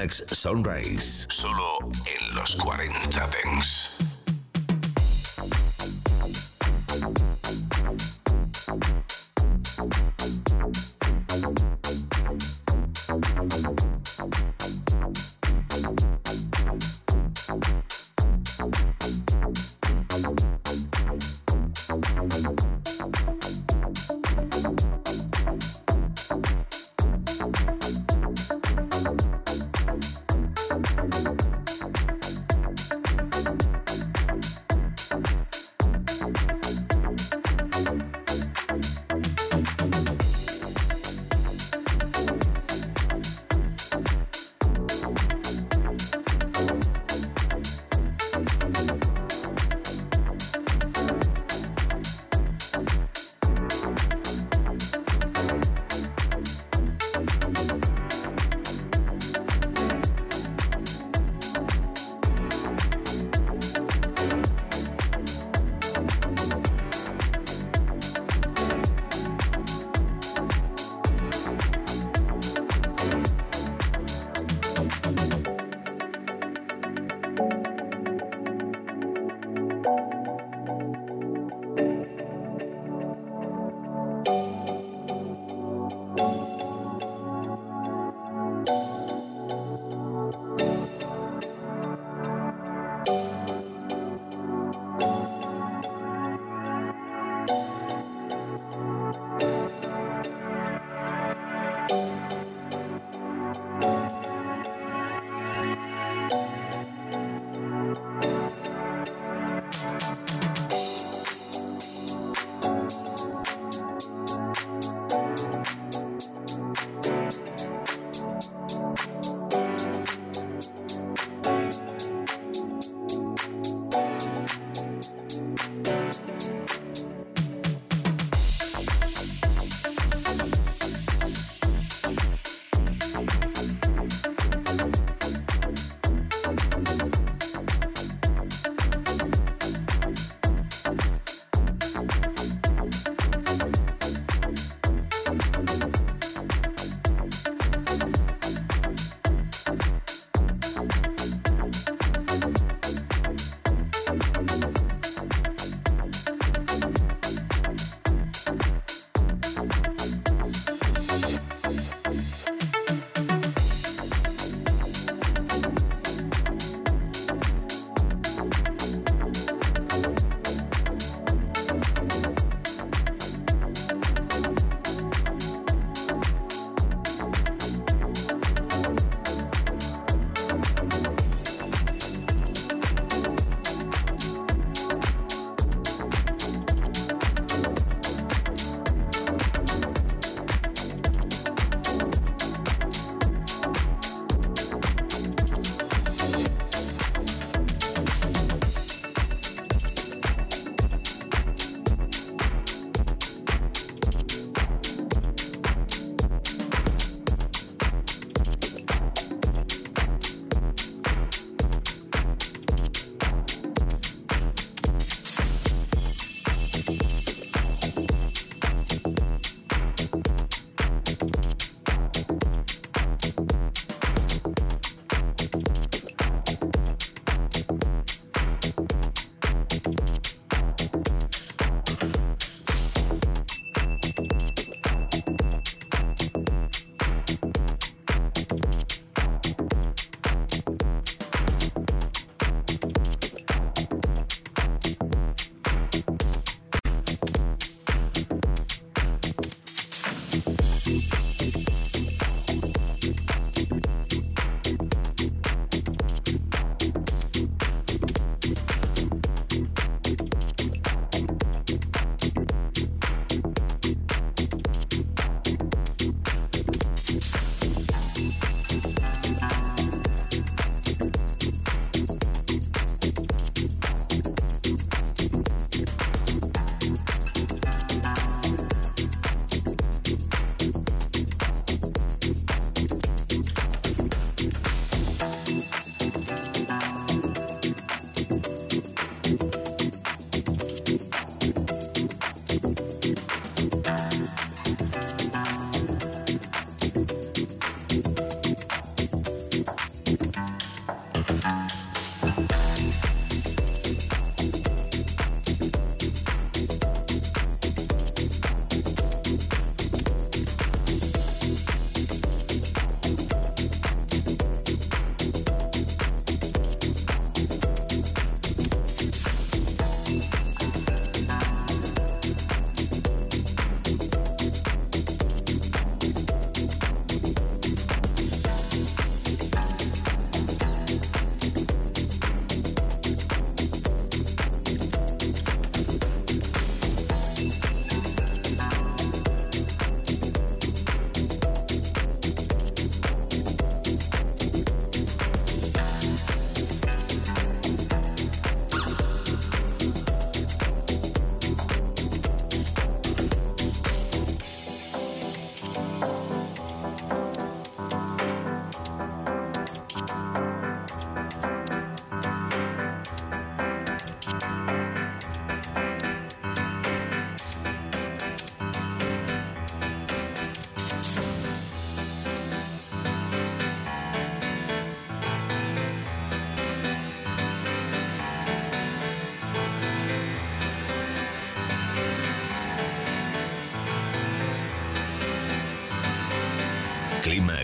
Climax Sunrise. Solo en los 40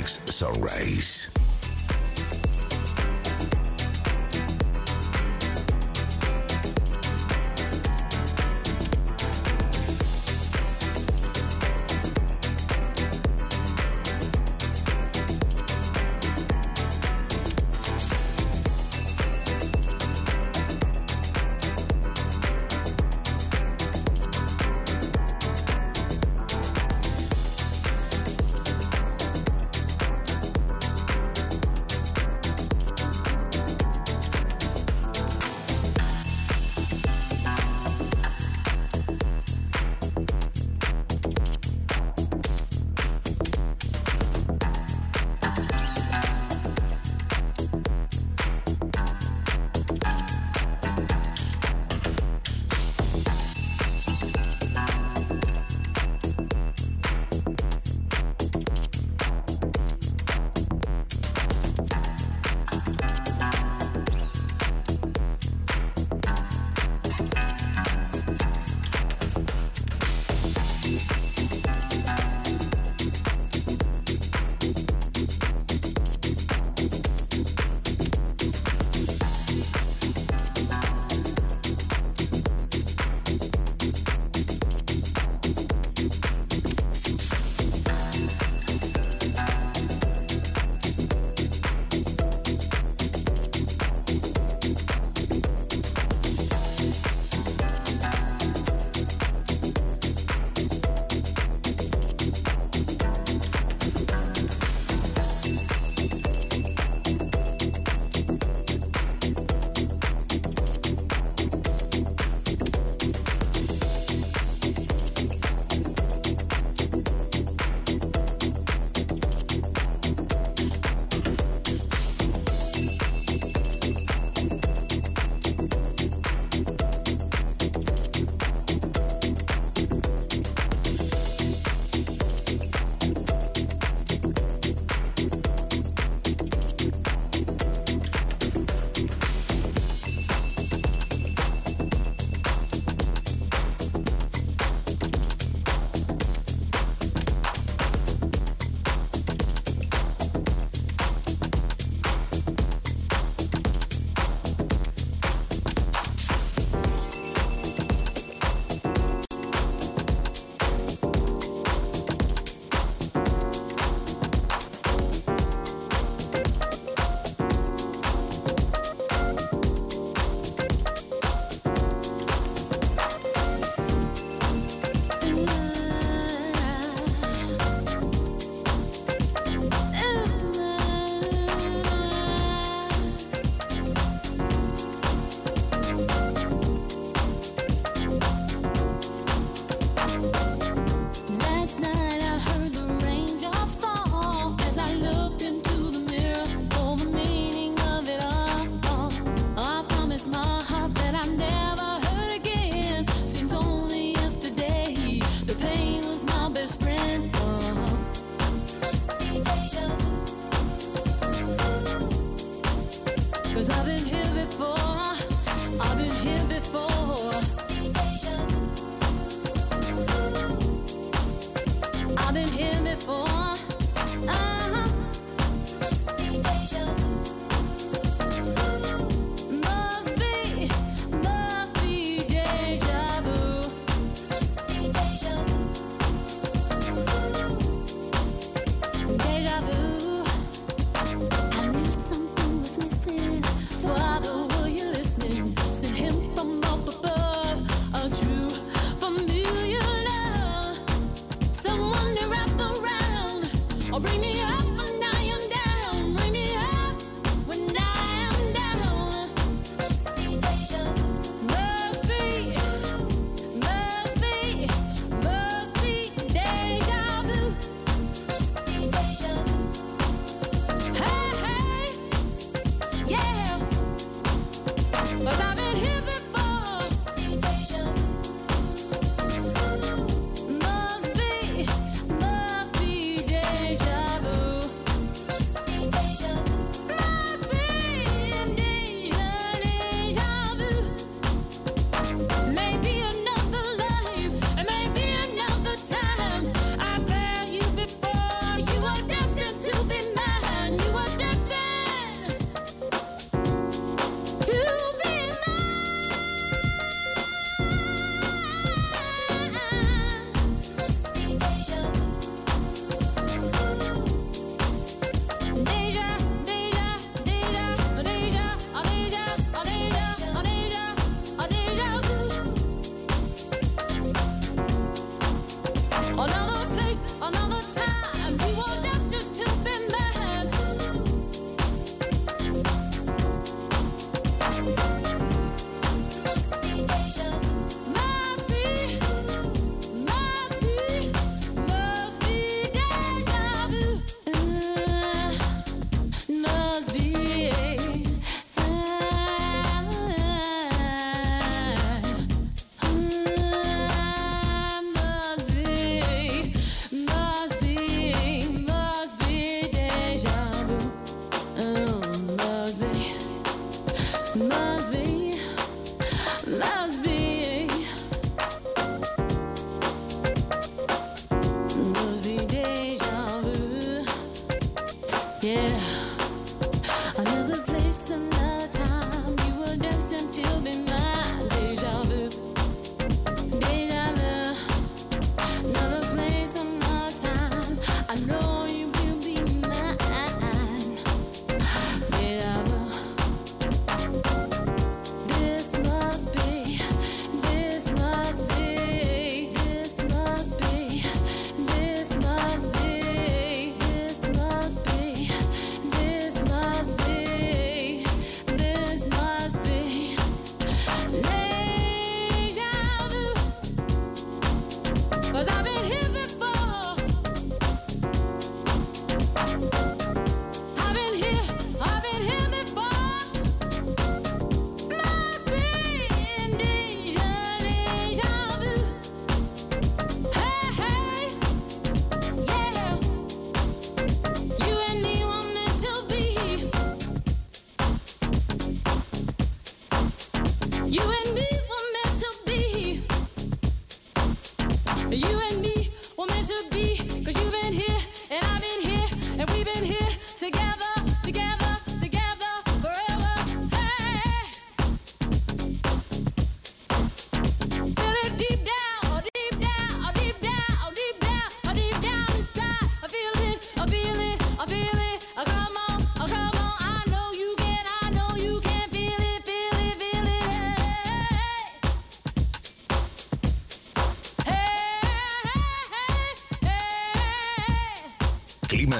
Sunrise.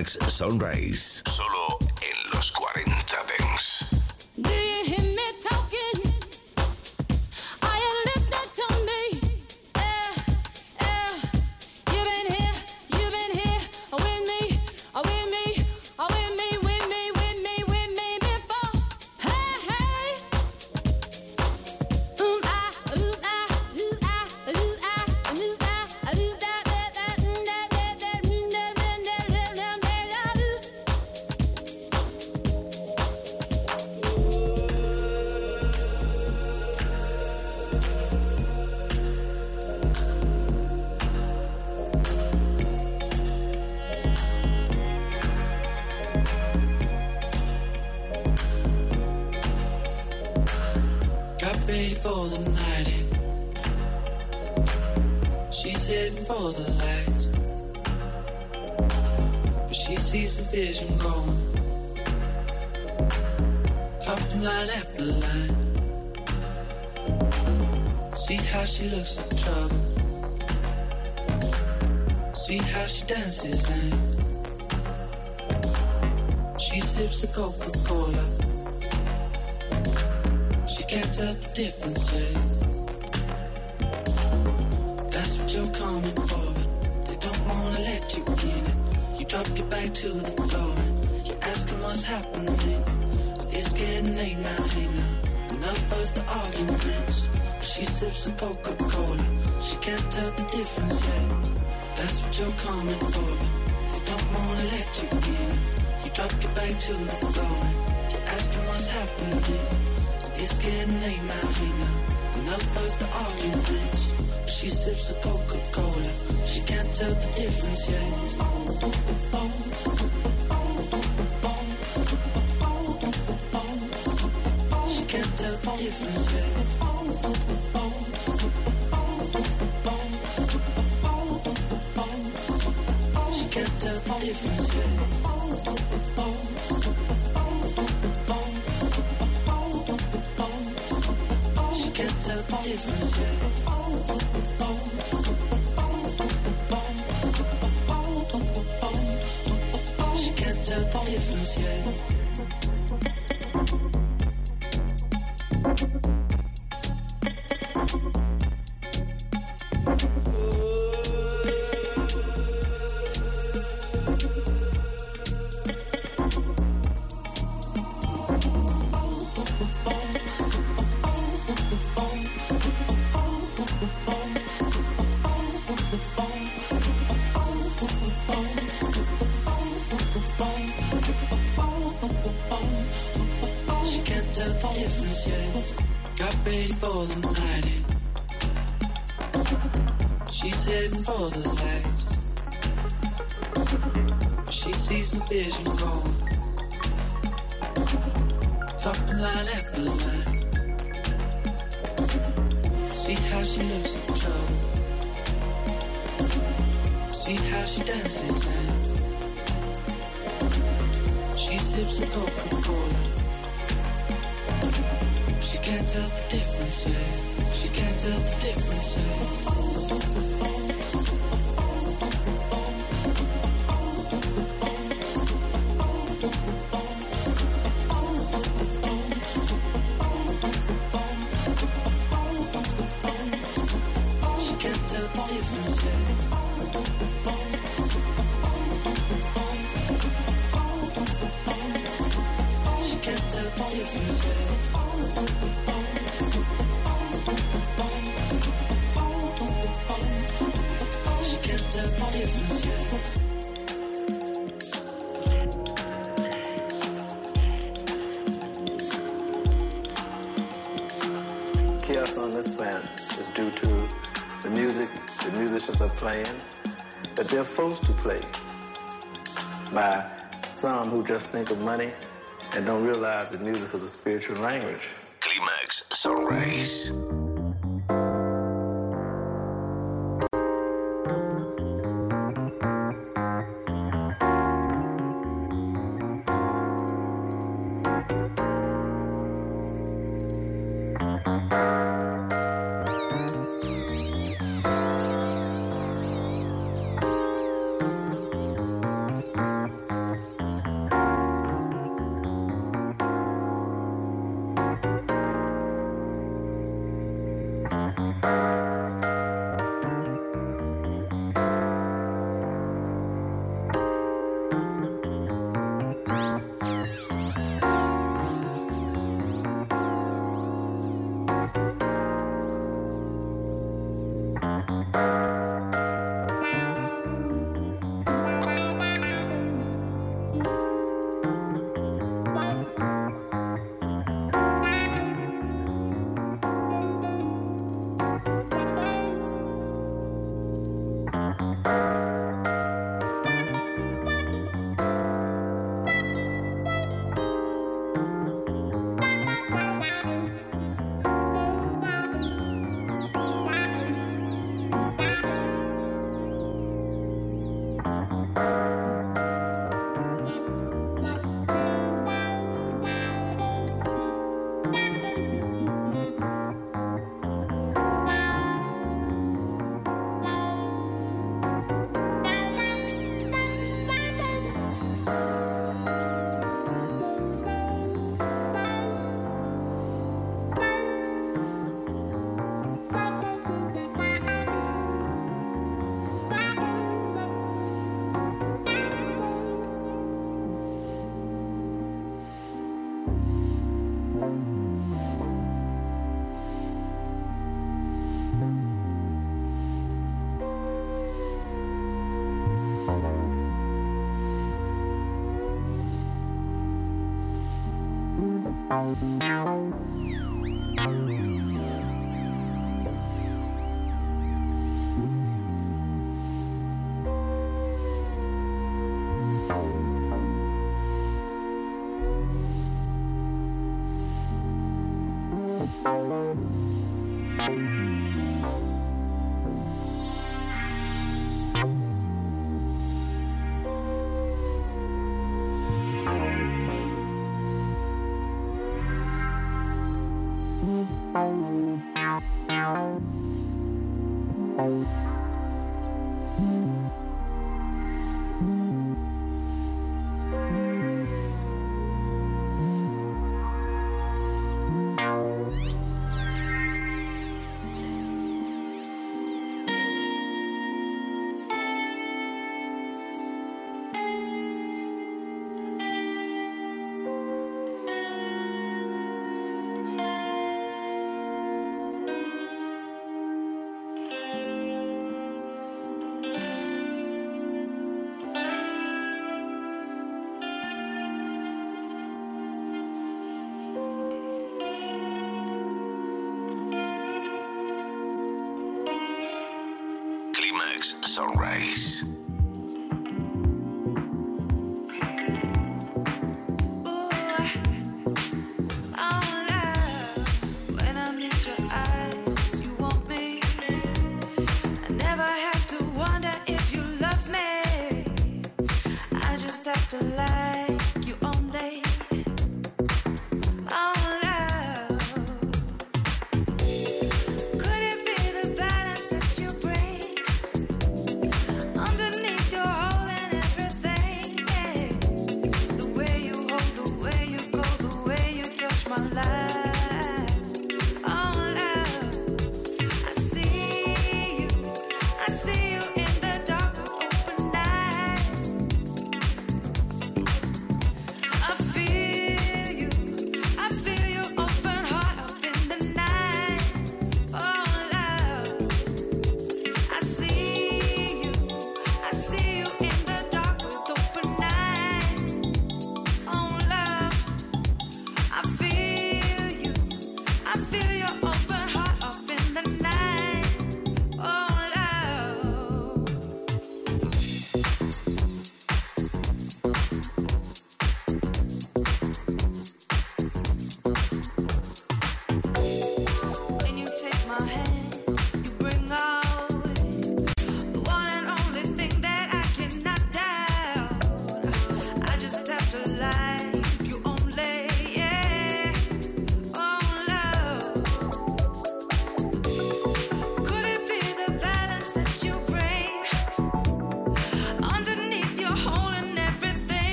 Alex Sunrise. dancing. It's getting late now, hey now. Enough of the arguments. She sips a Coca Cola. She can't tell the difference yet. That's what you're coming for, but they don't wanna let you in. You drop your bag to the floor. You're asking what's happening. It's getting late now, hey now. Enough of the arguments. She sips a Coca Cola. She can't tell the difference yet. Oh, oh, oh, oh. how she dances and she sips a Coca-Cola. She can't tell the difference, yeah. She can't tell the difference, yeah. spiritual language. Climax Sunrise. Sunrise.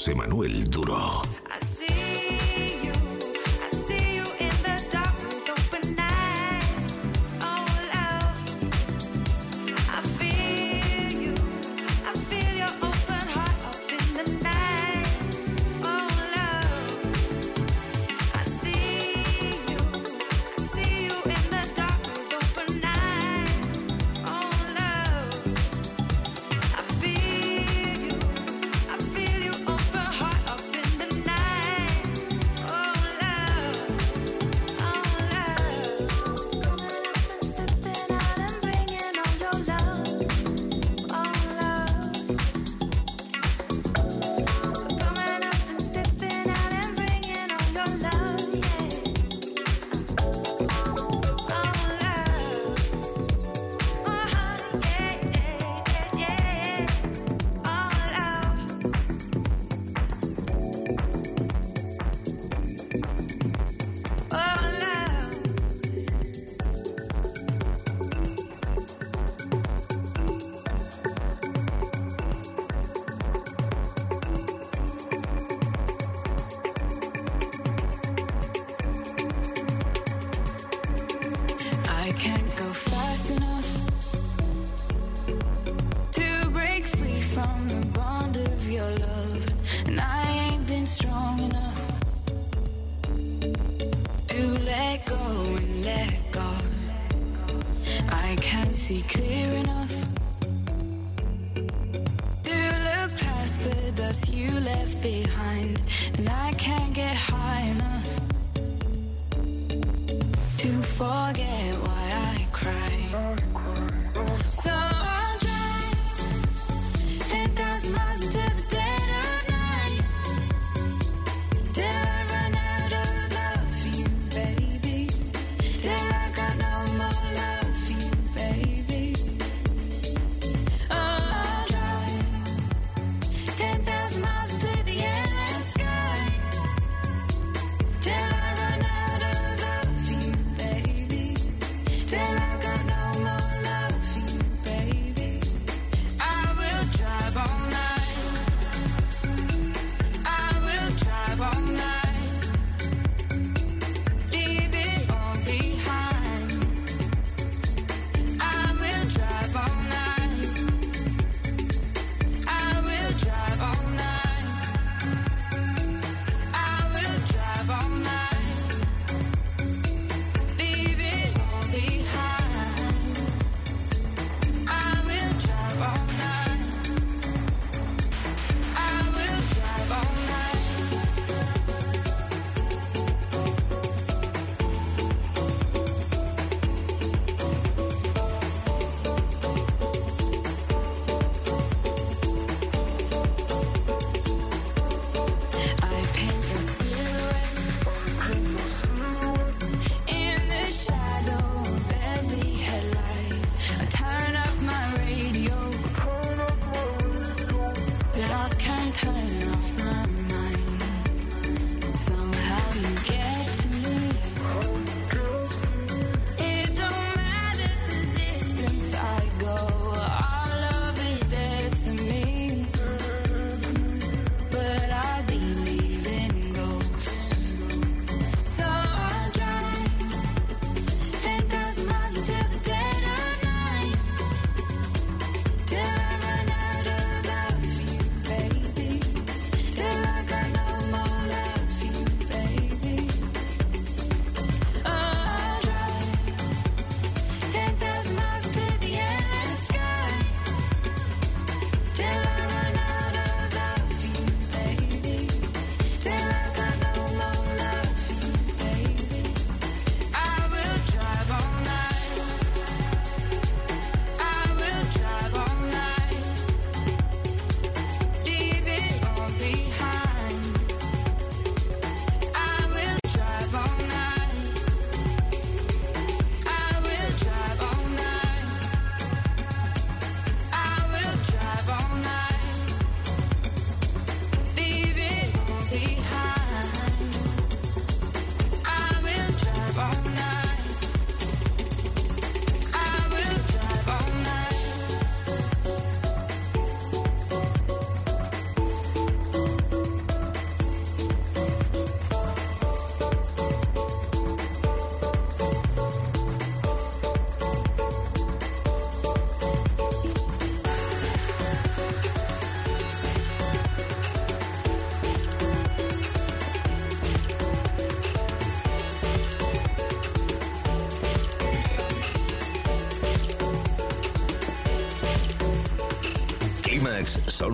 José Manuel Duro.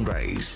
Clímax